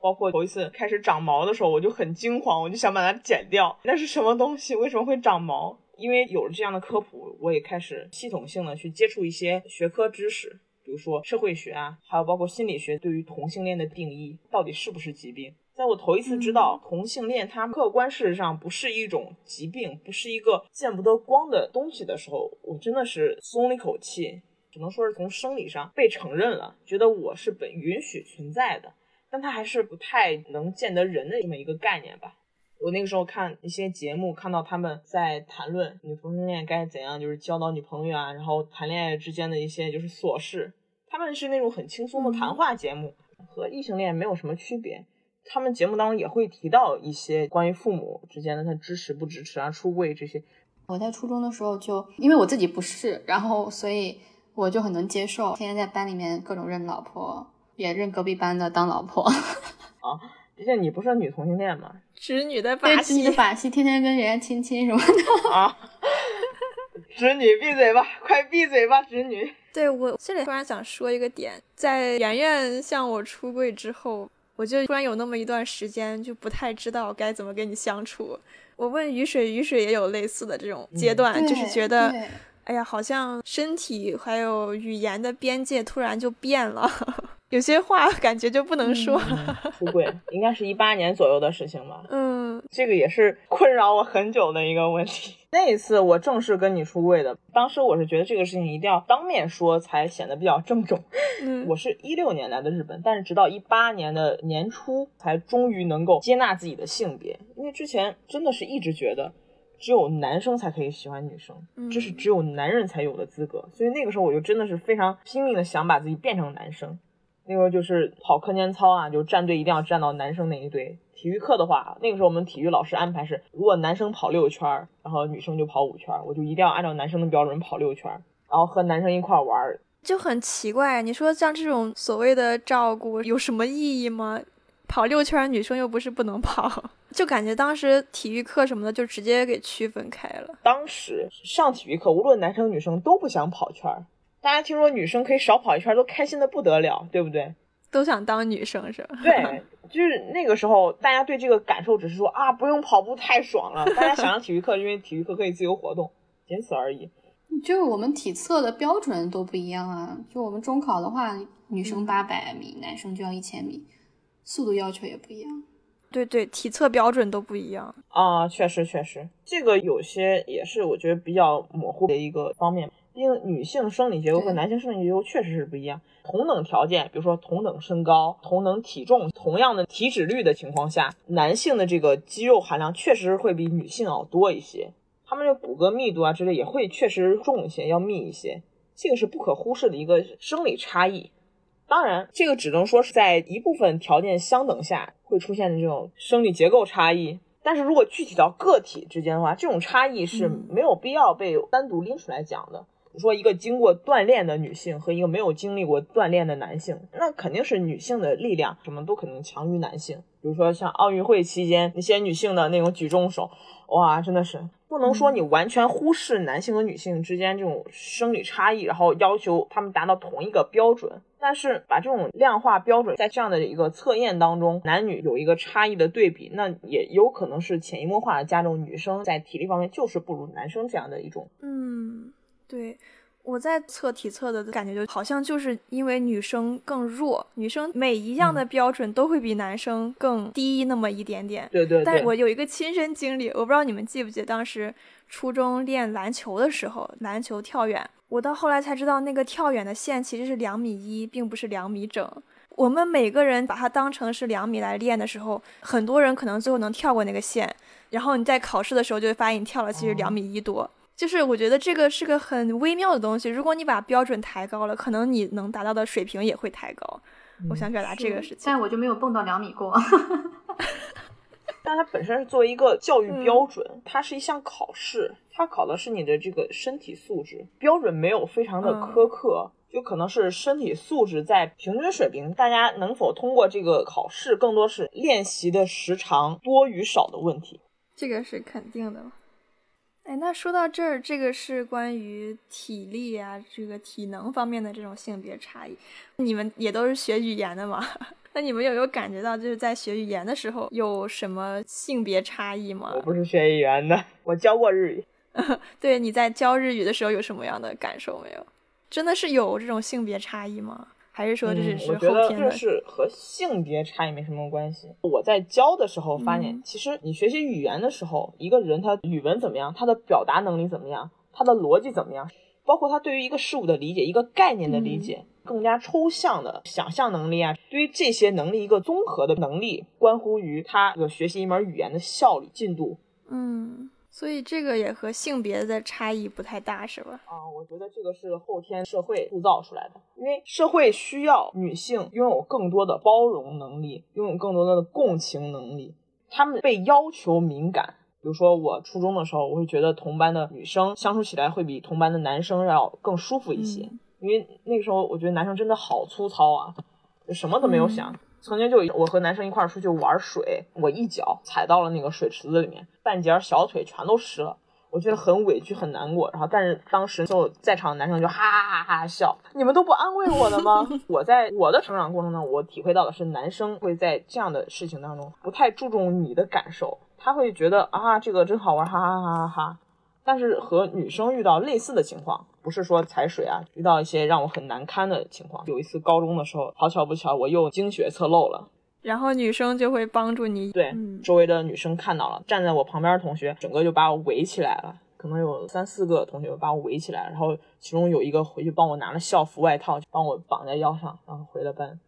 包括头一次开始长毛的时候，我就很惊慌，我就想把它剪掉。那是什么东西？为什么会长毛？因为有了这样的科普，我也开始系统性的去接触一些学科知识，比如说社会学啊，还有包括心理学对于同性恋的定义，到底是不是疾病。在我头一次知道同性恋，它客观事实上不是一种疾病，不是一个见不得光的东西的时候，我真的是松了一口气。只能说是从生理上被承认了，觉得我是本允许存在的，但它还是不太能见得人的这么一个概念吧。我那个时候看一些节目，看到他们在谈论女同性恋该怎样，就是交到女朋友啊，然后谈恋爱之间的一些就是琐事，他们是那种很轻松的谈话节目，和异性恋没有什么区别。他们节目当中也会提到一些关于父母之间的他支持不支持啊、出柜这些。
我在初中的时候就因为我自己不是，然后所以我就很能接受，天天在班里面各种认老婆，也认隔壁班的当老婆。
啊，毕竟你不是女同性恋嘛，
直女的把
戏，的把戏，天天跟人家亲亲什么的。
啊，直女闭嘴吧，快闭嘴吧，直女。
对我这里突然想说一个点，在圆圆向我出柜之后。我就突然有那么一段时间就不太知道该怎么跟你相处。我问雨水，雨水也有类似的这种阶段，就是觉得，哎呀，好像身体还有语言的边界突然就变了。有些话 感觉就不能说。
出柜应该是一八年左右的事情吧。
嗯，
这个也是困扰我很久的一个问题。那一次我正式跟你出柜的，当时我是觉得这个事情一定要当面说，才显得比较郑重。
嗯，
我是一六年来的日本，但是直到一八年的年初才终于能够接纳自己的性别，因为之前真的是一直觉得只有男生才可以喜欢女生，这是只有男人才有的资格。所以那个时候我就真的是非常拼命的想把自己变成男生。那时候就是跑课间操啊，就站队一定要站到男生那一队。体育课的话，那个时候我们体育老师安排是，如果男生跑六圈，然后女生就跑五圈，我就一定要按照男生的标准跑六圈，然后和男生一块玩，
就很奇怪。你说像这种所谓的照顾有什么意义吗？跑六圈，女生又不是不能跑，就感觉当时体育课什么的就直接给区分开了。
当时上体育课，无论男生女生都不想跑圈。大家听说女生可以少跑一圈，都开心的不得了，对不对？
都想当女生是吧？
对，就是那个时候，大家对这个感受只是说啊，不用跑步太爽了。大家想上体育课，因为体育课可以自由活动，仅此而已。
就是我们体测的标准都不一样啊。就我们中考的话，女生八百米，男生就要一千米，速度要求也不一样。
对对，体测标准都不一样
啊，确实确实，这个有些也是我觉得比较模糊的一个方面。毕竟女性生理结构和男性生理结构确实是不一样。同等条件，比如说同等身高、同等体重、同样的体脂率的情况下，男性的这个肌肉含量确实会比女性要多一些，他们的骨骼密度啊之类也会确实重一些，要密一些。这个是不可忽视的一个生理差异。当然，这个只能说是在一部分条件相等下会出现的这种生理结构差异。但是如果具体到个体之间的话，这种差异是没有必要被单独拎出来讲的。你说一个经过锻炼的女性和一个没有经历过锻炼的男性，那肯定是女性的力量什么都可能强于男性。比如说像奥运会期间那些女性的那种举重手，哇，真的是不能说你完全忽视男性和女性之间这种生理差异，然后要求他们达到同一个标准。但是把这种量化标准在这样的一个测验当中，男女有一个差异的对比，那也有可能是潜移默化的加重女生在体力方面就是不如男生这样的一种，
嗯。对，我在测体测的感觉就好像就是因为女生更弱，女生每一样的标准都会比男生更低那么一点点。
对对。
但是我有一个亲身经历，我不知道你们记不记得，当时初中练篮球的时候，篮球跳远，我到后来才知道那个跳远的线其实是两米一，并不是两米整。我们每个人把它当成是两米来练的时候，很多人可能最后能跳过那个线，然后你在考试的时候就会发现你跳了其实两米一多。就是我觉得这个是个很微妙的东西，如果你把标准抬高了，可能你能达到的水平也会抬高。我想表达这个事情，
但我就没有蹦到两米过。
但它本身是作为一个教育标准，它是一项考试，它考的是你的这个身体素质，标准没有非常的苛刻，就可能是身体素质在平均水平，大家能否通过这个考试，更多是练习的时长多与少的问题。
这个是肯定的。哎，那说到这儿，这个是关于体力啊，这个体能方面的这种性别差异。你们也都是学语言的嘛？那你们有没有感觉到，就是在学语言的时候有什么性别差异吗？
我不是学语言的，我教过日语。
对，你在教日语的时候有什么样的感受没有？真的是有这种性别差异吗？还是说这只是后天的？
我觉得这是和性别差异没什么关系。我在教的时候发现，其实你学习语言的时候，一个人他语文怎么样，他的表达能力怎么样，他的逻辑怎么样，包括他对于一个事物的理解、一个概念的理解，更加抽象的想象能力啊，对于这些能力一个综合的能力，关乎于他这个学习一门语言的效率、进度。
嗯。所以这个也和性别的差异不太大，是吧？
啊，我觉得这个是后天社会塑造出来的，因为社会需要女性拥有更多的包容能力，拥有更多的共情能力。她们被要求敏感，比如说我初中的时候，我会觉得同班的女生相处起来会比同班的男生要更舒服一些，因为那个时候我觉得男生真的好粗糙啊，就什么都没有想。曾经就我和男生一块儿出去玩水，我一脚踩到了那个水池子里面，半截小腿全都湿了，我觉得很委屈很难过。然后，但是当时就在场的男生就哈哈哈哈笑，你们都不安慰我的吗？我在我的成长过程中，我体会到的是男生会在这样的事情当中不太注重你的感受，他会觉得啊这个真好玩，哈哈哈哈哈。但是和女生遇到类似的情况，不是说踩水啊，遇到一些让我很难堪的情况。有一次高中的时候，好巧不巧，我又经血侧漏了，
然后女生就会帮助你。
对，周围的女生看到了，站在我旁边的同学，整个就把我围起来了，可能有三四个同学把我围起来，然后其中有一个回去帮我拿了校服外套，帮我绑在腰上，然后回了班。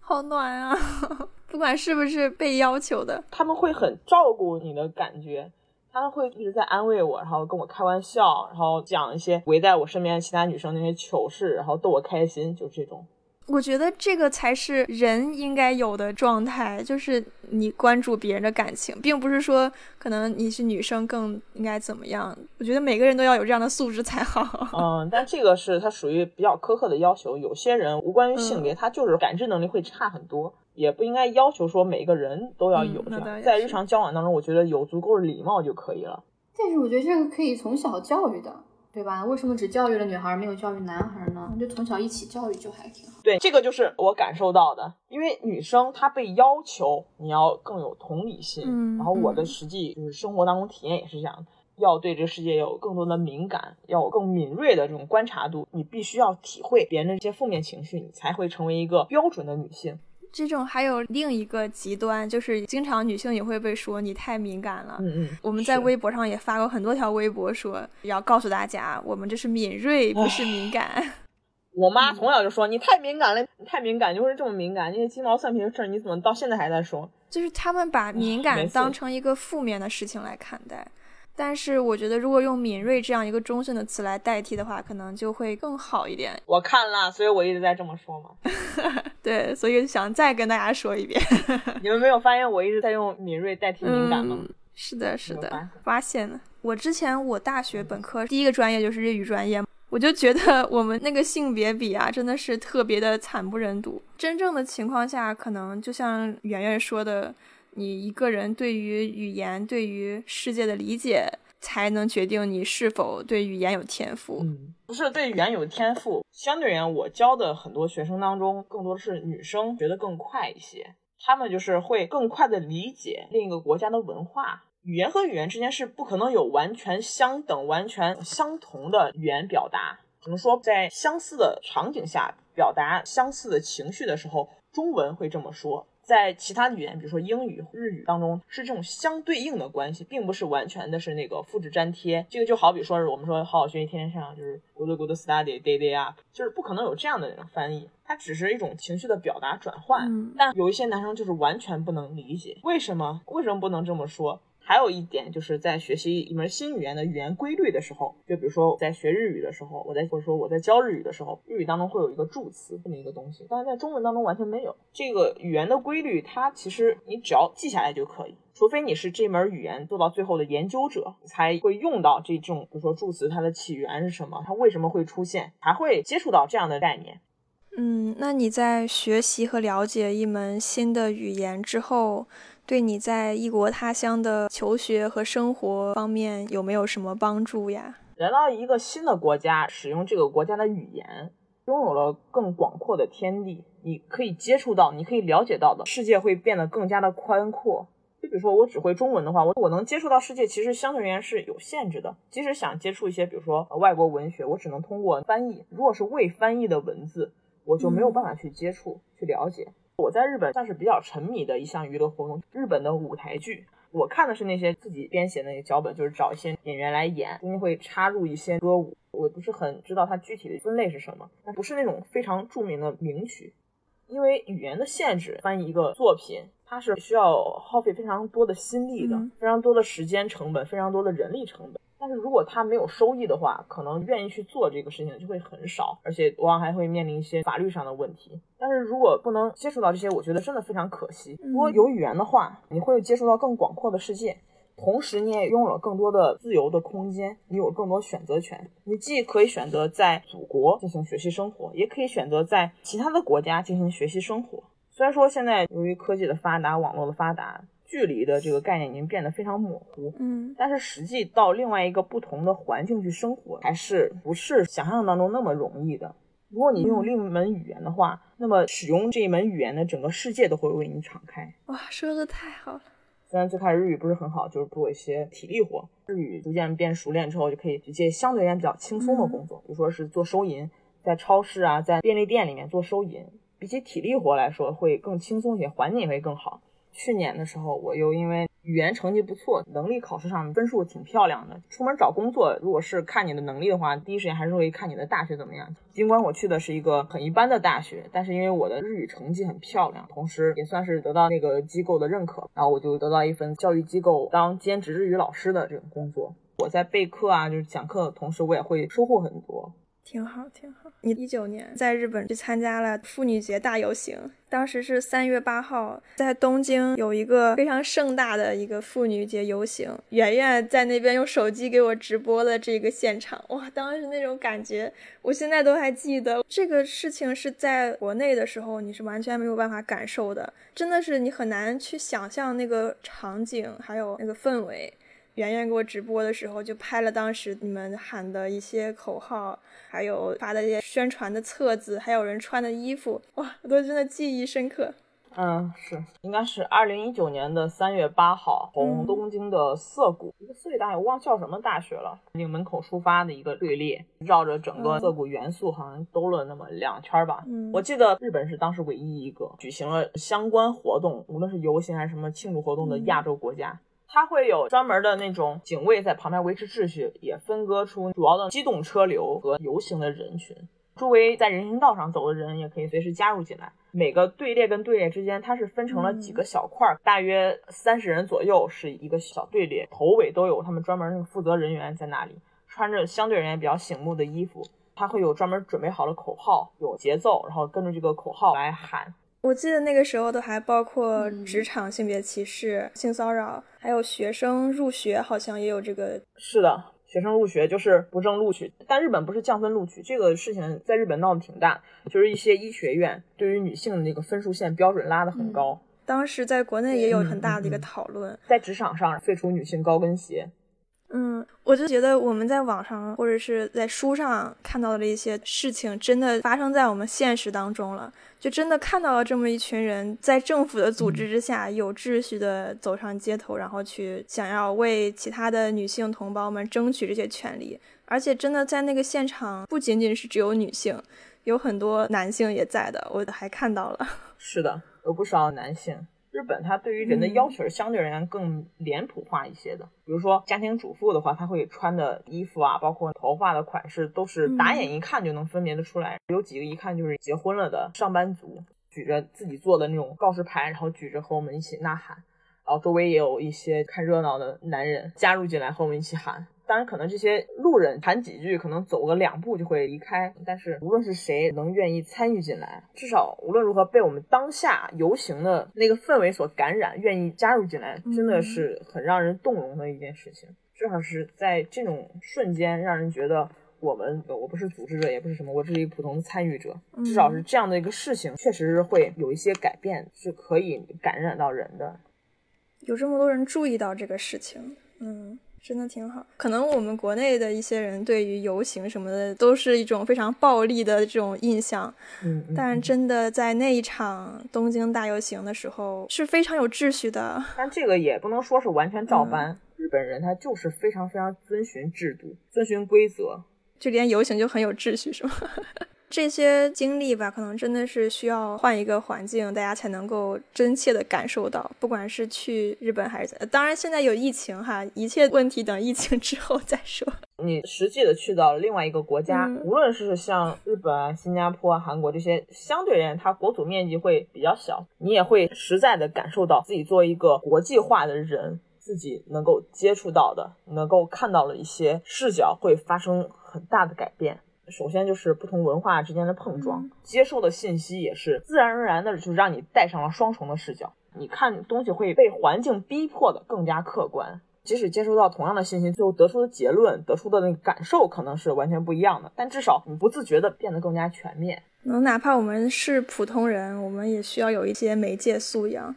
好暖啊！不管是不是被要求的，
他们会很照顾你的感觉。他会一直在安慰我，然后跟我开玩笑，然后讲一些围在我身边其他女生那些糗事，然后逗我开心，就这种。
我觉得这个才是人应该有的状态，就是你关注别人的感情，并不是说可能你是女生更应该怎么样。我觉得每个人都要有这样的素质才好。
嗯，但这个是他属于比较苛刻的要求。有些人无关于性别，他就是感知能力会差很多。也不应该要求说每个人都要有这样，在日常交往当中，我觉得有足够的礼貌就可以了。
但是我觉得这个可以从小教育的，对吧？为什么只教育了女孩，没有教育男孩呢？就从小一起教育就还挺好。
对，这个就是我感受到的，因为女生她被要求你要更有同理心，
嗯，
然后我的实际就是生活当中体验也是这样，要对这个世界有更多的敏感，要有更敏锐的这种观察度，你必须要体会别人的一些负面情绪，你才会成为一个标准的女性。
这种还有另一个极端，就是经常女性也会被说你太敏感了。
嗯嗯，
我们在微博上也发过很多条微博，说要告诉大家，我们这是敏锐，不是敏感。
我妈从小就说你太敏感了，你太敏感就是这么敏感，那些鸡毛蒜皮的事儿你怎么到现在还在说？
就是他们把敏感当成一个负面的事情来看待。但是我觉得，如果用敏锐这样一个中性的词来代替的话，可能就会更好一点。
我看了，所以我一直在这么说嘛。
对，所以想再跟大家说一遍。
你们没有发现我一直在用敏锐代替敏感吗？
是的，是的，发现了。我之前我大学本科第一个专业就是日语专业，我就觉得 我们那个性别比啊，真的是特别的惨不忍睹。真正的情况下，可能就像圆圆说的，你一个人对于语言、对于世界的理解，才能决定你是否对语言有天赋。
嗯，不是对语言有天赋，相对而言，我教的很多学生当中，更多的是女生学得更快一些。他们就是会更快的理解另一个国家的文化，语言和语言之间是不可能有完全相等、完全相同的语言表达。怎么说，在相似的场景下表达相似的情绪的时候，中文会这么说。在其他的语言，比如说英语、日语当中，是这种相对应的关系，并不是完全的是那个复制粘贴。这个就好比说是我们说好好学习，天天上，就是 good good study day day up，就是不可能有这样的人翻译，它只是一种情绪的表达转换。但有一些男生就是完全不能理解，为什么？为什么不能这么说？还有一点就是在学习一门新语言的语言规律的时候，就比如说在学日语的时候，我在或者说我在教日语的时候，日语当中会有一个助词这么一个东西，但是在中文当中完全没有这个语言的规律。它其实你只要记下来就可以，除非你是这门语言做到最后的研究者，才会用到这种，比如说助词它的起源是什么，它为什么会出现，还会接触到这样的概念。
嗯，那你在学习和了解一门新的语言之后。对你在异国他乡的求学和生活方面有没有什么帮助呀？
来到一个新的国家，使用这个国家的语言，拥有了更广阔的天地，你可以接触到，你可以了解到的世界会变得更加的宽阔。就比如说，我只会中文的话，我我能接触到世界，其实相对而言是有限制的。即使想接触一些，比如说外国文学，我只能通过翻译。如果是未翻译的文字，我就没有办法去接触、去了解。我在日本算是比较沉迷的一项娱乐活动，日本的舞台剧。我看的是那些自己编写的那个脚本，就是找一些演员来演，中间会插入一些歌舞。我不是很知道它具体的分类是什么，但不是那种非常著名的名曲。因为语言的限制，翻译一个作品，它是需要耗费非常多的心力的，非常多的时间成本，非常多的人力成本。但是如果他没有收益的话，可能愿意去做这个事情就会很少，而且往往还会面临一些法律上的问题。但是如果不能接触到这些，我觉得真的非常可惜。如果有语言的话，你会接触到更广阔的世界，同时你也拥有了更多的自由的空间，你有更多选择权。你既可以选择在祖国进行学习生活，也可以选择在其他的国家进行学习生活。虽然说现在由于科技的发达，网络的发达。距离的这个概念已经变得非常模糊，
嗯，
但是实际到另外一个不同的环境去生活，还是不是想象当中那么容易的。如果你拥有另一门语言的话，那么使用这一门语言的整个世界都会为你敞开。
哇，说的太好了！
虽然最开始日语不是很好，就是做一些体力活，日语逐渐变熟练之后，就可以直接相对而言比较轻松的工作，比如说是做收银，在超市啊，在便利店里面做收银，比起体力活来说会更轻松一些，环境也会更好。去年的时候，我又因为语言成绩不错，能力考试上分数挺漂亮的。出门找工作，如果是看你的能力的话，第一时间还是会看你的大学怎么样。尽管我去的是一个很一般的大学，但是因为我的日语成绩很漂亮，同时也算是得到那个机构的认可，然后我就得到一份教育机构当兼职日语老师的这种工作。我在备课啊，就是讲课的同时，我也会收获很多。
挺好，挺好。你一九年在日本去参加了妇女节大游行，当时是三月八号，在东京有一个非常盛大的一个妇女节游行。圆圆在那边用手机给我直播了这个现场，哇，当时那种感觉，我现在都还记得。这个事情是在国内的时候，你是完全没有办法感受的，真的是你很难去想象那个场景，还有那个氛围。圆圆给我直播的时候，就拍了当时你们喊的一些口号，还有发的一些宣传的册子，还有人穿的衣服，哇，我都真的记忆深刻。
嗯，是，应该是二零一九年的三月八号，从东京的涩谷一个私立大学，我忘叫什么大学了，那个门口出发的一个队列，绕着整个涩谷元素好像兜了那么两圈吧。
嗯，
我记得日本是当时唯一一个举行了相关活动，无论是游行还是什么庆祝活动的亚洲国家。它会有专门的那种警卫在旁边维持秩序，也分割出主要的机动车流和游行的人群。周围在人行道上走的人也可以随时加入进来。每个队列跟队列之间，它是分成了几个小块，大约三十人左右是一个小队列，头尾都有他们专门那个负责人员在那里，穿着相对而言比较醒目的衣服。它会有专门准备好的口号，有节奏，然后跟着这个口号来喊。
我记得那个时候都还包括职场性别歧视、性骚扰，还有学生入学好像也有这个。
是的，学生入学就是不正录取，但日本不是降分录取这个事情，在日本闹得挺大，就是一些医学院对于女性的那个分数线标准拉得很高。
当时在国内也有很大的一个讨论，
在职场上废除女性高跟鞋。
嗯，我就觉得我们在网上或者是在书上看到的一些事情，真的发生在我们现实当中了。就真的看到了这么一群人在政府的组织之下，有秩序的走上街头，然后去想要为其他的女性同胞们争取这些权利。而且真的在那个现场，不仅仅是只有女性，有很多男性也在的，我还看到了。
是的，有不少男性。日本它对于人的要求是相对而言更脸谱化一些的，比如说家庭主妇的话，她会穿的衣服啊，包括头发的款式，都是打眼一看就能分别的出来。有几个一看就是结婚了的上班族，举着自己做的那种告示牌，然后举着和我们一起呐喊，然后周围也有一些看热闹的男人加入进来和我们一起喊。当然，可能这些路人谈几句，可能走个两步就会离开。但是，无论是谁能愿意参与进来，至少无论如何被我们当下游行的那个氛围所感染，愿意加入进来，真的是很让人动容的一件事情。至少是在这种瞬间，让人觉得我们我不是组织者，也不是什么，我只是一个普通的参与者。至少是这样的一个事情，确实是会有一些改变，是可以感染到人的。
有这么多人注意到这个事情，嗯。真的挺好，可能我们国内的一些人对于游行什么的都是一种非常暴力的这种印象，
嗯，
但真的在那一场东京大游行的时候是非常有秩序的。
但这个也不能说是完全照搬，日本人他就是非常非常遵循制度、遵循规则，
就连游行就很有秩序，是吗？这些经历吧，可能真的是需要换一个环境，大家才能够真切的感受到。不管是去日本还是，当然现在有疫情哈，一切问题等疫情之后再说。
你实际的去到另外一个国家，无论是像日本、新加坡、韩国这些，相对而言它国土面积会比较小，你也会实在的感受到自己作为一个国际化的人，自己能够接触到的、能够看到的一些视角会发生很大的改变。首先就是不同文化之间的碰撞，接受的信息也是自然而然的，就让你带上了双重的视角。你看东西会被环境逼迫的更加客观，即使接收到同样的信息，最后得出的结论、得出的那个感受可能是完全不一样的，但至少你不自觉的变得更加全面。
能哪怕我们是普通人，我们也需要有一些媒介素养。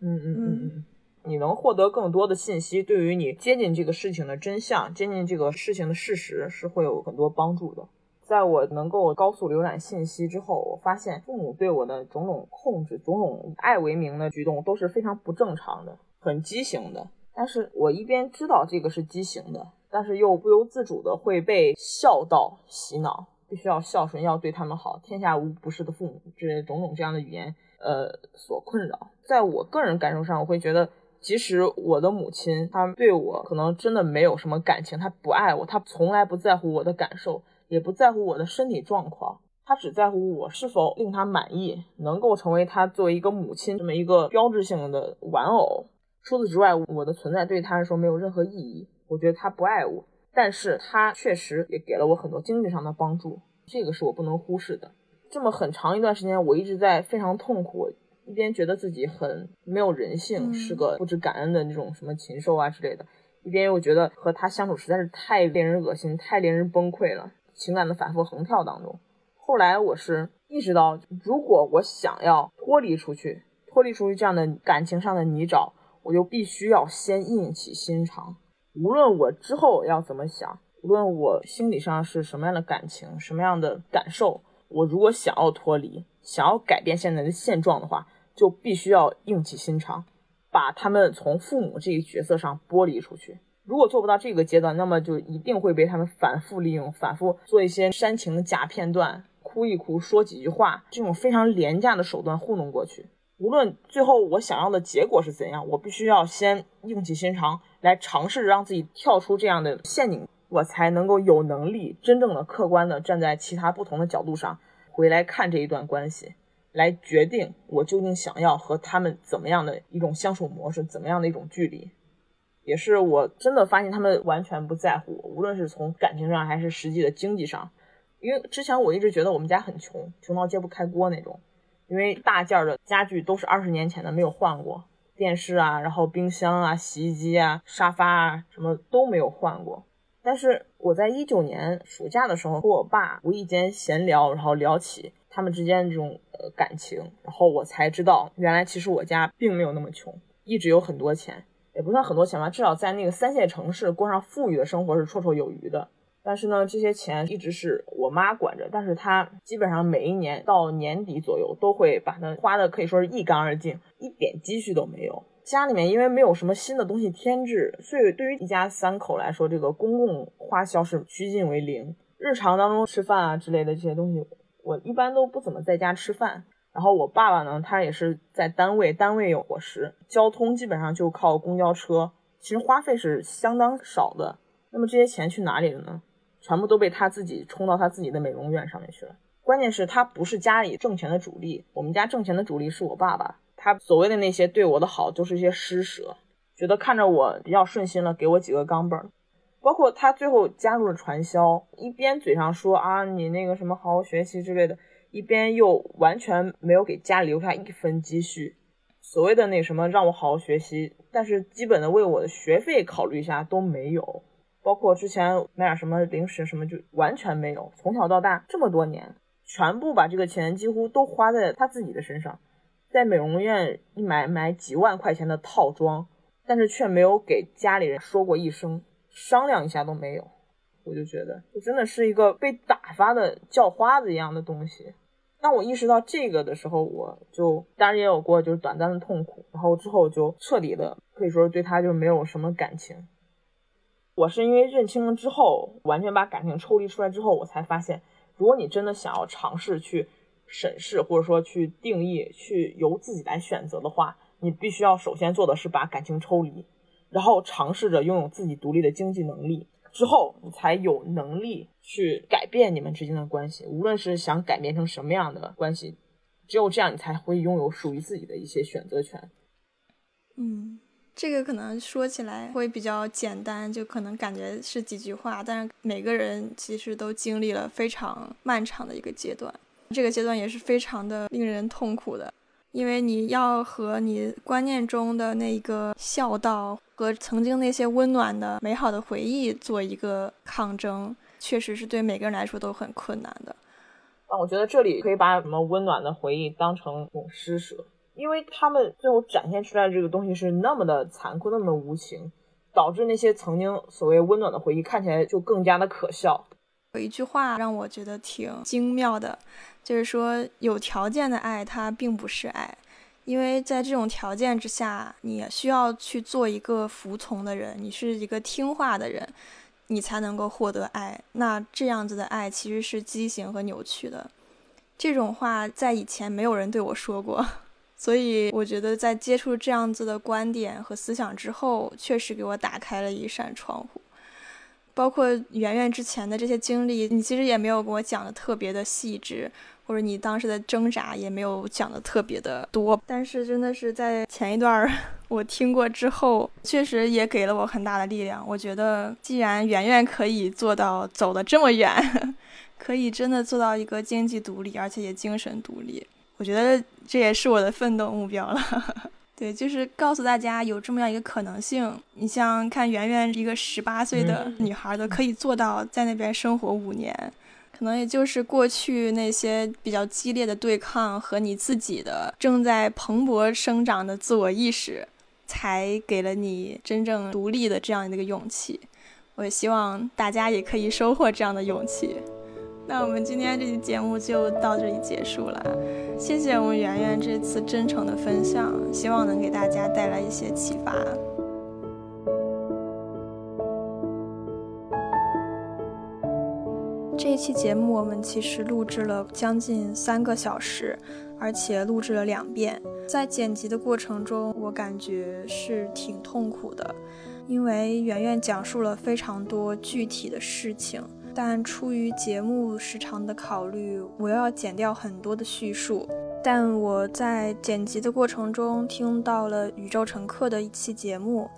嗯嗯嗯嗯，你能获得更多的信息，对于你接近这个事情的真相、接近这个事情的事实，是会有很多帮助的。在我能够高速浏览信息之后，我发现父母对我的种种控制、种种爱为名的举动都是非常不正常的，很畸形的。但是我一边知道这个是畸形的，但是又不由自主的会被孝道洗脑，必须要孝顺，要对他们好，天下无不是的父母，这种种这样的语言，呃，所困扰。在我个人感受上，我会觉得，即使我的母亲她对我可能真的没有什么感情，她不爱我，她从来不在乎我的感受。也不在乎我的身体状况，他只在乎我是否令他满意，能够成为他作为一个母亲这么一个标志性的玩偶。除此之外，我的存在对他来说没有任何意义。我觉得他不爱我，但是他确实也给了我很多经济上的帮助，这个是我不能忽视的。这么很长一段时间，我一直在非常痛苦，一边觉得自己很没有人性，是个不知感恩的那种什么禽兽啊之类的，一边又觉得和他相处实在是太令人恶心，太令人崩溃了。情感的反复横跳当中，后来我是意识到，如果我想要脱离出去，脱离出去这样的感情上的泥沼，我就必须要先硬起心肠。无论我之后要怎么想，无论我心理上是什么样的感情、什么样的感受，我如果想要脱离，想要改变现在的现状的话，就必须要硬起心肠，把他们从父母这一角色上剥离出去。如果做不到这个阶段，那么就一定会被他们反复利用，反复做一些煽情的假片段，哭一哭，说几句话，这种非常廉价的手段糊弄过去。无论最后我想要的结果是怎样，我必须要先硬起心肠来尝试让自己跳出这样的陷阱，我才能够有能力真正的客观的站在其他不同的角度上回来看这一段关系，来决定我究竟想要和他们怎么样的一种相处模式，怎么样的一种距离。也是我真的发现他们完全不在乎我，无论是从感情上还是实际的经济上。因为之前我一直觉得我们家很穷，穷到揭不开锅那种。因为大件的家具都是二十年前的，没有换过，电视啊，然后冰箱啊、洗衣机啊、沙发啊，什么都没有换过。但是我在一九年暑假的时候和我爸无意间闲聊，然后聊起他们之间这种呃感情，然后我才知道，原来其实我家并没有那么穷，一直有很多钱，也不算很多钱吧，至少在那个三线城市过上富裕的生活是绰绰有余的。但是呢，这些钱一直是我妈管着，但是她基本上每一年到年底左右都会把它花的可以说是一干二净，一点积蓄都没有。家里面因为没有什么新的东西添置，所以对于一家三口来说，这个公共花销是趋近为零。日常当中吃饭啊之类的这些东西，我一般都不怎么在家吃饭。然后我爸爸呢，他也是在单位，单位有伙食，交通基本上就靠公交车，其实花费是相当少的。那么这些钱去哪里了呢？全部都被他自己充到他自己的美容院上面去了。关键是，他不是家里挣钱的主力。我们家挣钱的主力是我爸爸。他所谓的那些对我的好，都是一些施舍，觉得看着我比较顺心了，给我几个钢镚儿。包括他最后加入了传销，一边嘴上说啊你那个什么好好学习之类的，一边又完全没有给家里留下一分积蓄。所谓的那什么让我好好学习，但是基本的为我的学费考虑一下都没有。包括之前买点什么零食什么，就完全没有。从小到大这么多年，全部把这个钱几乎都花在他自己的身上，在美容院一买买几万块钱的套装，但是却没有给家里人说过一声，商量一下都没有。我就觉得，就真的是一个被打发的叫花子一样的东西。当我意识到这个的时候，我就当然也有过就是短暂的痛苦，然后之后就彻底的可以说对他就没有什么感情。我是因为认清了之后，完全把感情抽离出来之后，我才发现，如果你真的想要尝试去审视，或者说去定义，去由自己来选择的话，你必须要首先做的是把感情抽离，然后尝试着拥有自己独立的经济能力，之后你才有能力去改变你们之间的关系，无论是想改变成什么样的关系，只有这样，你才会拥有属于自己的一些选择权。
嗯。这个可能说起来会比较简单，就可能感觉是几句话，但是每个人其实都经历了非常漫长的一个阶段，这个阶段也是非常的令人痛苦的，因为你要和你观念中的那个孝道和曾经那些温暖的美好的回忆做一个抗争，确实是对每个人来说都很困难的。
但我觉得这里可以把什么温暖的回忆当成一种施舍。因为他们最后展现出来的这个东西是那么的残酷，那么的无情，导致那些曾经所谓温暖的回忆看起来就更加的可笑。
有一句话让我觉得挺精妙的，就是说有条件的爱它并不是爱，因为在这种条件之下，你需要去做一个服从的人，你是一个听话的人，你才能够获得爱。那这样子的爱其实是畸形和扭曲的。这种话在以前没有人对我说过。所以我觉得，在接触这样子的观点和思想之后，确实给我打开了一扇窗户。包括圆圆之前的这些经历，你其实也没有跟我讲的特别的细致，或者你当时的挣扎也没有讲的特别的多。但是真的是在前一段 我听过之后，确实也给了我很大的力量。我觉得，既然圆圆可以做到走的这么远，可以真的做到一个经济独立，而且也精神独立。我觉得这也是我的奋斗目标了，对，就是告诉大家有这么样一个可能性。你像看圆圆一个十八岁的女孩都可以做到在那边生活五年，可能也就是过去那些比较激烈的对抗和你自己的正在蓬勃生长的自我意识，才给了你真正独立的这样的一个勇气。我也希望大家也可以收获这样的勇气。那我们今天这期节目就到这里结束了，谢谢我们圆圆这次真诚的分享，希望能给大家带来一些启发。这一期节目我们其实录制了将近三个小时，而且录制了两遍，在剪辑的过程中，我感觉是挺痛苦的，因为圆圆讲述了非常多具体的事情。但出于节目时长的考虑，我又要剪掉很多的叙述。但我在剪辑的过程中听到了《宇宙乘客》的一期节目，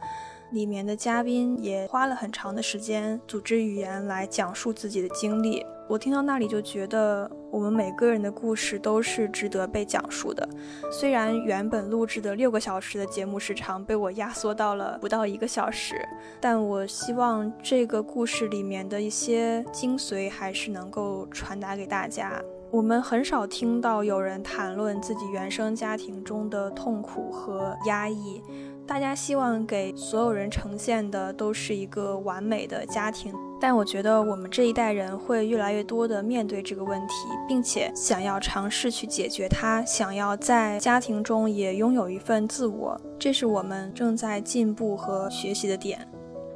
里面的嘉宾也花了很长的时间组织语言来讲述自己的经历。我听到那里就觉得，我们每个人的故事都是值得被讲述的。虽然原本录制的六个小时的节目时长被我压缩到了不到一个小时，但我希望这个故事里面的一些精髓还是能够传达给大家。我们很少听到有人谈论自己原生家庭中的痛苦和压抑。大家希望给所有人呈现的都是一个完美的家庭，但我觉得我们这一代人会越来越多的面对这个问题，并且想要尝试去解决它，想要在家庭中也拥有一份自我，这是我们正在进步和学习的点。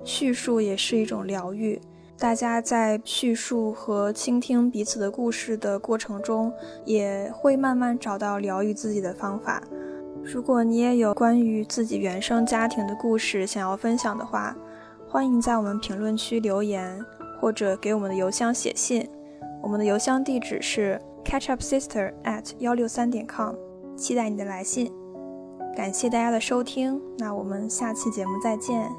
叙述也是一种疗愈，大家在叙述和倾听彼此的故事的过程中，也会慢慢找到疗愈自己的方法。如果你也有关于自己原生家庭的故事想要分享的话，欢迎在我们评论区留言，或者给我们的邮箱写信。我们的邮箱地址是 catchupsister at 幺六三点 com，期待你的来信。感谢大家的收听，那我们下期节目再见。